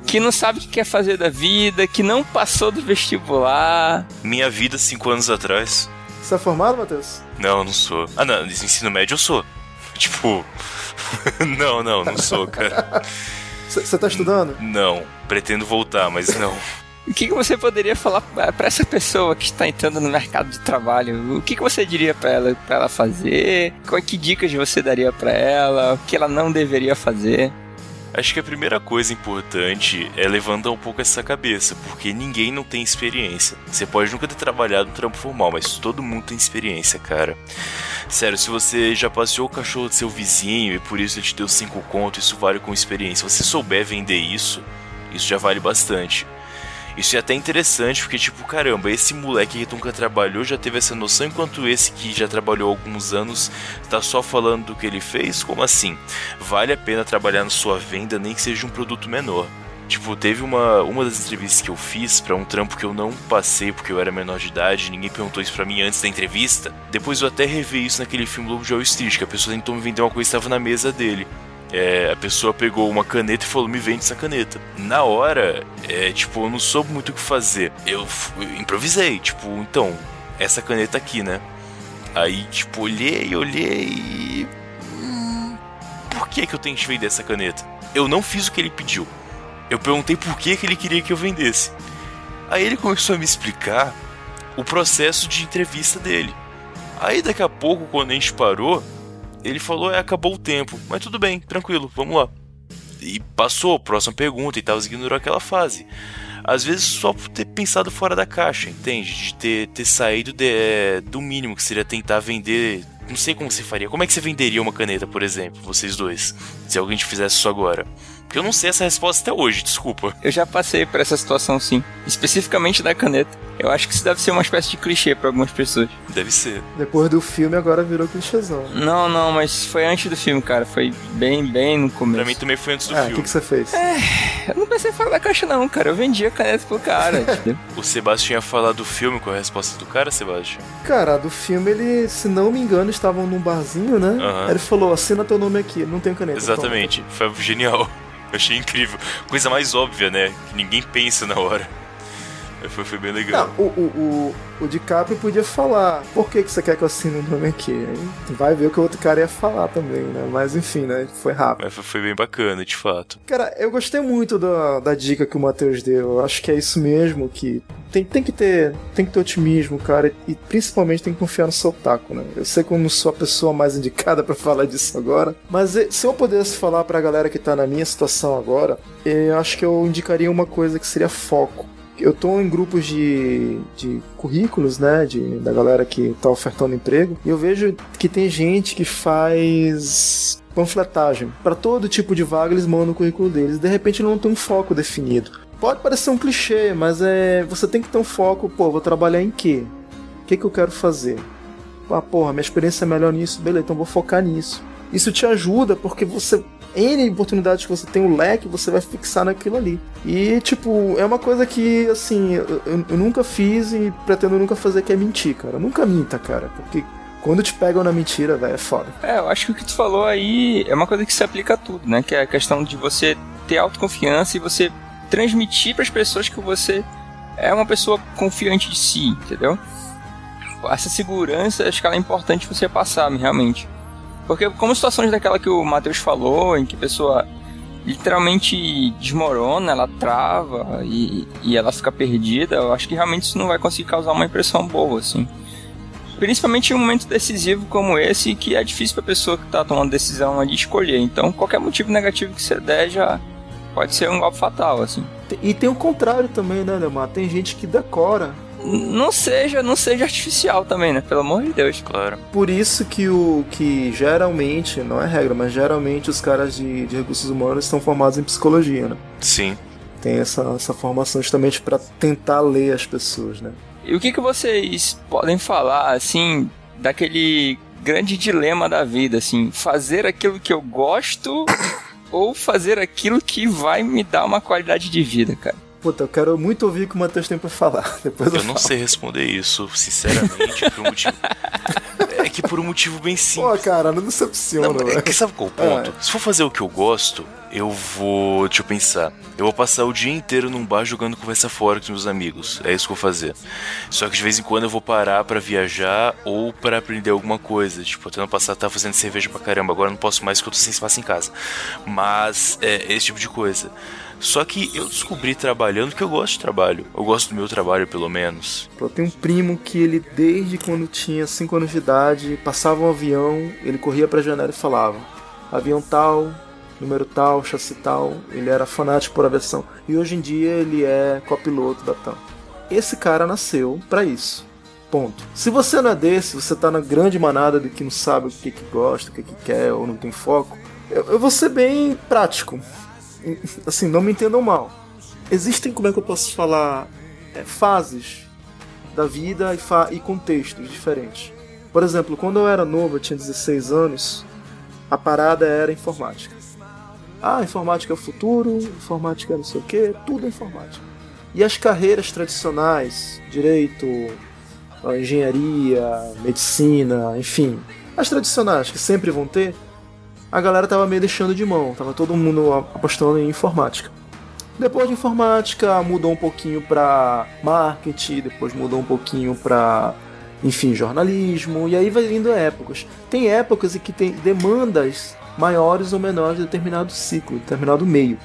que não sabe o que quer fazer da vida, que não passou do vestibular. Minha vida cinco anos atrás. Você é formado, Matheus? Não, eu não sou. Ah, não, nesse ensino médio eu sou. Tipo. não, não, não sou, cara. Você tá estudando? Não, pretendo voltar, mas não. O que, que você poderia falar para essa pessoa que está entrando no mercado de trabalho? O que, que você diria para ela, pra ela fazer? Qual que dicas você daria para ela? O que ela não deveria fazer? Acho que a primeira coisa importante é levantar um pouco essa cabeça, porque ninguém não tem experiência. Você pode nunca ter trabalhado no trampo formal, mas todo mundo tem experiência, cara. Sério, se você já passeou o cachorro do seu vizinho e por isso ele te deu 5 conto, isso vale com experiência. Se você souber vender isso, isso já vale bastante. Isso é até interessante, porque, tipo, caramba, esse moleque que nunca trabalhou já teve essa noção, enquanto esse que já trabalhou alguns anos tá só falando do que ele fez? Como assim? Vale a pena trabalhar na sua venda, nem que seja um produto menor. Tipo, teve uma, uma das entrevistas que eu fiz pra um trampo que eu não passei porque eu era menor de idade, ninguém perguntou isso pra mim antes da entrevista. Depois eu até revi isso naquele filme Lobo de Wall Street, que a pessoa tentou me vender uma coisa que estava na mesa dele. É, a pessoa pegou uma caneta e falou: me vende essa caneta. Na hora, é, tipo, eu não soube muito o que fazer. Eu, eu improvisei, tipo, então, essa caneta aqui, né? Aí, tipo, olhei, olhei e. Hum, por que, que eu tenho que vender essa caneta? Eu não fiz o que ele pediu. Eu perguntei por que, que ele queria que eu vendesse. Aí ele começou a me explicar o processo de entrevista dele. Aí daqui a pouco, quando a gente parou, ele falou: é, acabou o tempo. Mas tudo bem, tranquilo, vamos lá. E passou, próxima pergunta, e tal, ignorou aquela fase. Às vezes só por ter pensado fora da caixa, entende? De ter, ter saído de- do mínimo, que seria tentar vender. Não sei como você faria. Como é que você venderia uma caneta, por exemplo, vocês dois? Se alguém te fizesse isso agora. Porque eu não sei essa resposta até hoje, desculpa. Eu já passei por essa situação sim, especificamente da caneta. Eu acho que isso deve ser uma espécie de clichê para algumas pessoas. Deve ser. Depois do filme, agora virou clichêzão. Não, não, mas foi antes do filme, cara. Foi bem, bem no começo. Pra mim também foi antes do Ah, o filme. que, que você fez? Eu não pensei fora da caixa, não, cara. Eu vendia caneta pro cara? O Sebastião ia falar do filme, é a resposta do cara, Sebastião? Cara, do filme, ele, se não me engano, estavam num barzinho, né? Aí ele falou: assina teu nome aqui, não tenho caneta. Exatamente, foi genial. Eu achei incrível. Coisa mais óbvia, né? Que ninguém pensa na hora. Mas Foi, foi bem legal. Não, o, o, o, o DiCaprio podia falar, por que, que você quer que eu assine o nome aqui? Aí vai ver o que o outro cara ia falar também, né? Mas enfim, né? Foi rápido. Mas foi, foi bem bacana, de fato. Cara, eu gostei muito da, da dica que o Matheus deu. Eu acho que é isso mesmo, que tem, tem que ter tem que ter otimismo, cara, e principalmente tem que confiar no seu taco, né? Eu sei que eu não sou a pessoa mais indicada pra falar disso agora, mas eh, se eu pudesse falar pra galera que tá na minha situação agora, eh, eu acho que eu indicaria uma coisa que seria foco. Eu tô em grupos de, de currículos, né, de, da galera que tá ofertando emprego, e eu vejo que tem gente que faz panfletagem. Para todo tipo de vaga eles mandam o currículo deles. De repente não tem um foco definido. Pode parecer um clichê, mas é você tem que ter um foco. Pô, vou trabalhar em quê? O que, que eu quero fazer? Ah, porra, minha experiência é melhor nisso. Beleza, então vou focar nisso. Isso te ajuda porque você N oportunidades que você tem, o leque, você vai fixar naquilo ali. E, tipo, é uma coisa que, assim, eu, eu- nunca fiz e pretendo nunca fazer, que é mentir, cara. Nunca minta, cara. Porque quando te pegam na mentira, velho, é foda. É, eu acho que o que tu falou aí é uma coisa que se aplica a tudo, né? Que é a questão de você ter autoconfiança e você transmitir para as pessoas que você é uma pessoa confiante de si, entendeu? Essa segurança, acho que ela é importante você passar, realmente. Porque como situações daquela que o Matheus falou, em que a pessoa literalmente desmorona, ela trava e, e ela fica perdida, eu acho que realmente isso não vai conseguir causar uma impressão boa, assim. Principalmente em um momento decisivo como esse, que é difícil para a pessoa que está tomando decisão ali escolher. Então, qualquer motivo negativo que você der já, pode ser um golpe fatal, assim. E tem o contrário também, né, Lemar? Tem gente que decora. Não seja, não seja artificial também, né? Pelo amor de Deus. Claro. Por isso que o que geralmente, não é regra, mas geralmente os caras de, de recursos humanos estão formados em psicologia, né? Sim. Tem essa, essa formação justamente para tentar ler as pessoas, né? E o que, que vocês podem falar, assim, daquele grande dilema da vida, assim, fazer aquilo que eu gosto ou fazer aquilo que vai me dar uma qualidade de vida, cara? Puta, eu quero muito ouvir o que o Matheus tem pra falar. Depois eu, Eu não falo. sei responder isso, sinceramente, por um motivo. É que por um motivo bem simples. Pô, cara, não decepciona, Não, é que sabe qual é o ponto? Ah, Se for fazer o que eu gosto, eu vou. Deixa eu pensar. Eu vou passar o dia inteiro num bar jogando conversa fora com os meus amigos. É isso que eu vou fazer. Só que de vez em quando eu vou parar pra viajar ou pra aprender alguma coisa. Tipo, até ano passado tava fazendo cerveja pra caramba. Agora eu não posso mais porque eu tô sem espaço em casa. Mas é esse tipo de coisa. Só que eu descobri trabalhando que eu gosto de trabalho. Eu gosto do meu trabalho, pelo menos. Eu tenho um primo que ele, desde quando tinha 5 anos de idade, passava um avião, ele corria pra janela e falava: avião tal, número tal, chassi tal. Ele era fanático por aviação. E hoje em dia ele é copiloto da TAM. Esse cara nasceu pra isso. Ponto. Se você não é desse, você tá na grande manada de que não sabe o que, que gosta, o que, que quer ou não tem foco, eu, eu vou ser bem prático. Assim, não me entendam mal. Existem, como é que eu posso falar, é, fases da vida e, fa e contextos diferentes. Por exemplo, quando eu era novo, eu tinha 16 anos, a parada era informática. Ah, informática é o futuro, informática é não sei o que, tudo é informática. E as carreiras tradicionais, direito, engenharia, medicina, enfim, as tradicionais que sempre vão ter, a galera tava meio deixando de mão, tava todo mundo apostando em informática. Depois de informática mudou um pouquinho para marketing, depois mudou um pouquinho para, enfim, jornalismo, e aí vai vindo épocas. Tem épocas em que tem demandas maiores ou menores de determinado ciclo, determinado meio.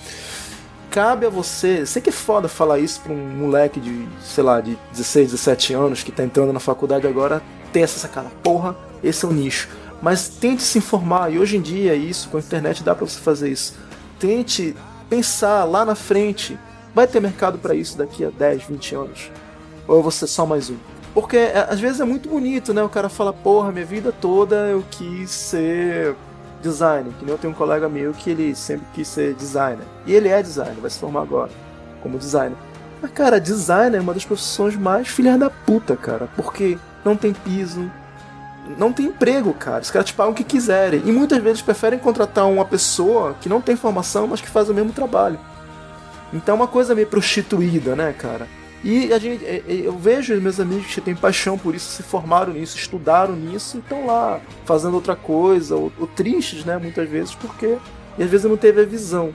Cabe a você, sei que é foda falar isso para um moleque de, sei lá, de 16, 17 anos que tá entrando na faculdade agora, ter essa sacada, porra, esse é o nicho. Mas tente se informar, e hoje em dia isso, com a internet dá para você fazer isso. Tente pensar lá na frente, vai ter mercado para isso daqui a 10, 20 anos? Ou eu vou ser só mais um? Porque é, às vezes é muito bonito, né? O cara fala, porra, minha vida toda eu quis ser designer. Que nem eu tenho um colega meu que ele sempre quis ser designer. E ele é designer, vai se formar agora como designer. Mas, cara, designer é uma das profissões mais filhas da puta, cara. Porque não tem piso, não tem emprego, cara. Os caras te pagam o que quiserem. E muitas vezes preferem contratar uma pessoa que não tem formação, mas que faz o mesmo trabalho. Então é uma coisa meio prostituída, né, cara? E a gente, é, é, eu vejo meus amigos que têm paixão por isso, se formaram nisso, estudaram nisso e estão lá fazendo outra coisa, ou, ou tristes, né, muitas vezes, porque e às vezes não teve a visão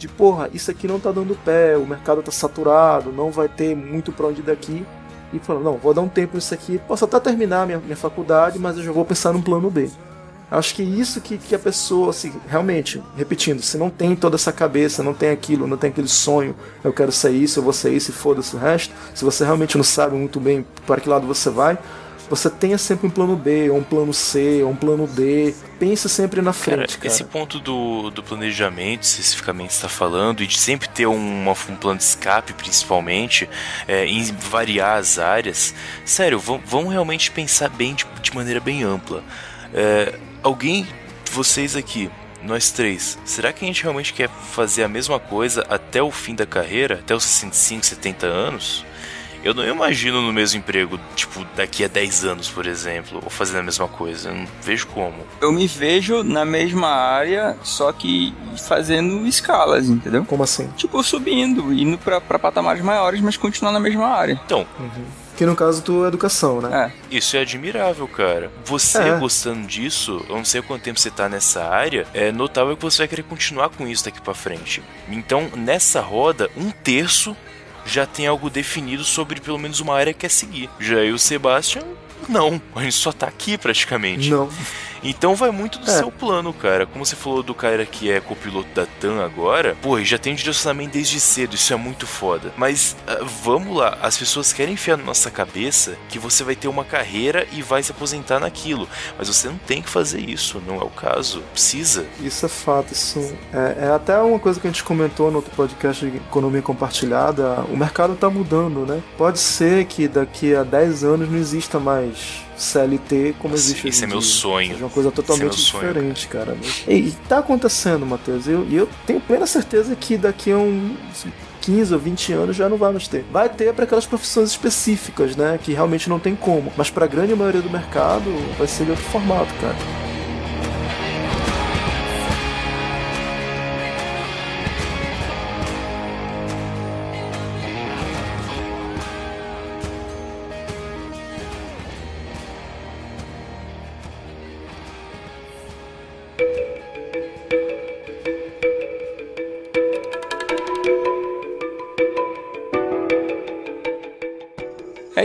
de, porra, isso aqui não tá dando pé, o mercado tá saturado, não vai ter muito pra onde ir daqui. E falando, não, vou dar um tempo nisso aqui, posso até terminar minha, minha faculdade, mas eu já vou pensar num plano B. Acho que isso que, que a pessoa, assim, realmente, repetindo, se não tem toda essa cabeça, não tem aquilo, não tem aquele sonho, eu quero ser isso, eu vou ser isso e foda-se o resto, se você realmente não sabe muito bem para que lado você vai, você tenha sempre um plano B, ou um plano C, ou um plano D. Pense sempre na frente, cara. Esse ponto do, do planejamento, especificamente, está falando, e de sempre ter uma, um plano de escape, principalmente, é, em variar as áreas, sério, vão, vão realmente pensar bem de, de maneira bem ampla. É, alguém, vocês aqui, nós três, será que a gente realmente quer fazer a mesma coisa até o fim da carreira, até os 65, 70 anos? Eu não imagino no mesmo emprego, tipo, daqui a 10 anos, por exemplo, ou fazendo a mesma coisa. Eu não vejo como. Eu me vejo na mesma área, só que fazendo escalas, entendeu? Como assim? Tipo, subindo, indo pra, pra patamares maiores, mas continuar na mesma área. Então, Que no caso tu é educação, né? É. Isso é admirável, cara. Você É. gostando disso, eu não sei quanto tempo você tá nessa área, é notável que você vai querer continuar com isso daqui pra frente. Então, nessa roda, um terço já tem algo definido sobre pelo menos uma área que quer seguir. Já eu e o Sebastian, não. A gente só tá aqui praticamente. Não. Então vai muito do É. seu plano, cara. Como você falou do cara que é copiloto da TAM agora, pô, já tem um direcionamento desde cedo, isso é muito foda. Mas ah, vamos lá, as pessoas querem enfiar na nossa cabeça que você vai ter uma carreira e vai se aposentar naquilo. Mas você não tem que fazer isso, não é o caso. Precisa. Isso é fato, isso é, é até uma coisa que a gente comentou no outro podcast de economia compartilhada. O mercado está mudando, né? Pode ser que daqui a 10 anos não exista mais CLT como existe Esse é meu dia. sonho. Seja uma coisa totalmente Esse é sonho, diferente, cara. E, e tá acontecendo, Matheus. E eu, eu tenho plena certeza que daqui a uns 15 ou 20 anos já não vai mais ter. Vai ter para aquelas profissões específicas, né? Que realmente não tem como. Mas para a grande maioria do mercado vai ser de outro formato, cara.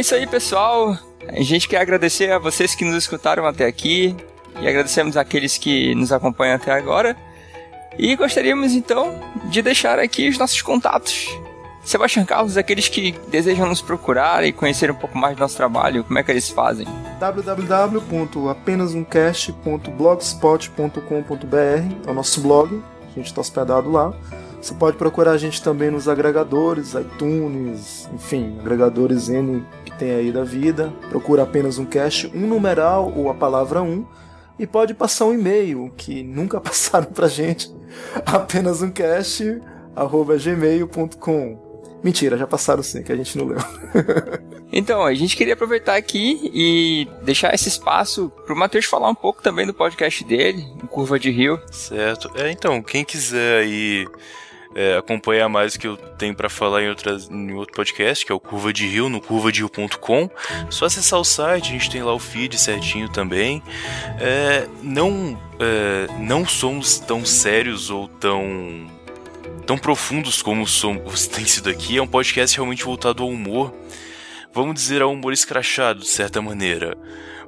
Isso aí, pessoal. A gente quer agradecer a vocês que nos escutaram até aqui e agradecemos àqueles que nos acompanham até agora. E gostaríamos então de deixar aqui os nossos contatos. Sebastião Carlos, aqueles que desejam nos procurar e conhecer um pouco mais do nosso trabalho, como é que eles fazem? www.apenasumcast.blogspot.com.br é o nosso blog, a gente está hospedado lá. Você pode procurar a gente também nos agregadores, iTunes, enfim, agregadores N que tem aí da vida. Procura apenas um cast, um numeral ou a palavra um. E pode passar um e-mail que nunca passaram pra gente. apenas um cast, arroba gmail.com. Mentira, já passaram sim, que a gente não leu. Então, a gente queria aproveitar aqui e deixar esse espaço pro Matheus falar um pouco também do podcast dele, o Curva de Rio. Certo. É, então, quem quiser aí é, acompanhar mais o que eu tenho pra falar em, outras, em outro podcast, que é o Curva de Rio, no curvaderio.com, só acessar o site, a gente tem lá o feed certinho também. É, não, é, não somos tão sérios ou tão tão profundos como somos, tem sido aqui. É um podcast realmente voltado ao humor. Vamos dizer ao humor escrachado, de certa maneira.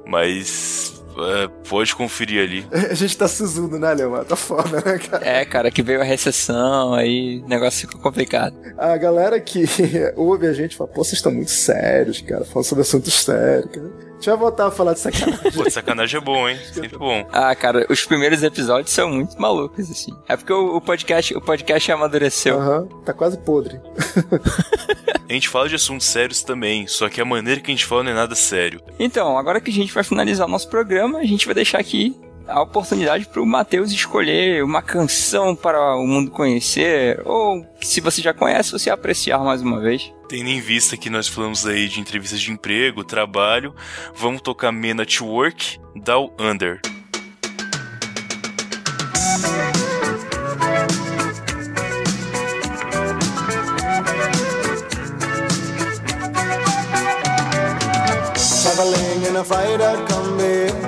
Mas é, pode conferir ali. A gente tá sisudo, né, Leomar? Tá foda, né, cara? É, cara, que veio a recessão, aí o negócio ficou complicado. A galera que ouve a gente fala, pô, vocês estão muito sérios, cara, falando sobre assuntos sérios, cara. Deixa eu voltar a falar de sacanagem. Pô, de sacanagem é bom, hein? Sempre bom. Ah, cara, os primeiros episódios são muito malucos, assim. É porque o, o podcast, o podcast amadureceu. Aham, tá quase podre. A gente fala de assuntos sérios também, só que a maneira que a gente fala não é nada sério. Então, agora que a gente vai finalizar o nosso programa, a gente vai deixar aqui a oportunidade para o Matheus escolher uma canção para o mundo conhecer, ou se você já conhece, você apreciar mais uma vez. Tendo em vista que nós falamos aí de entrevistas de emprego, trabalho, vamos tocar Men at Work, Down Under. Traveling in a freighter combi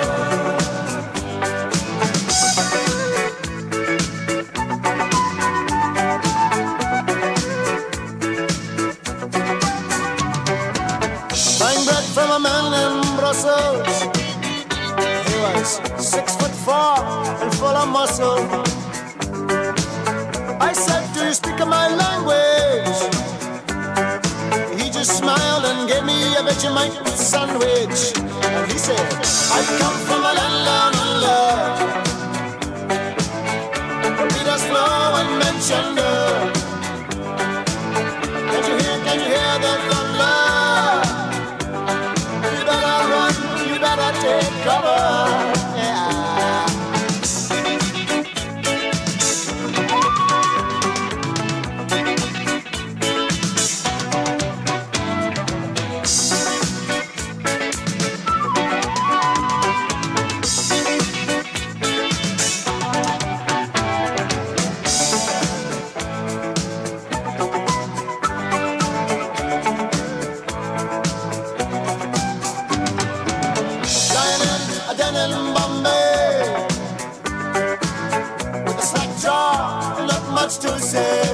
Vegemite sandwich. And he said, I come from a land much to say.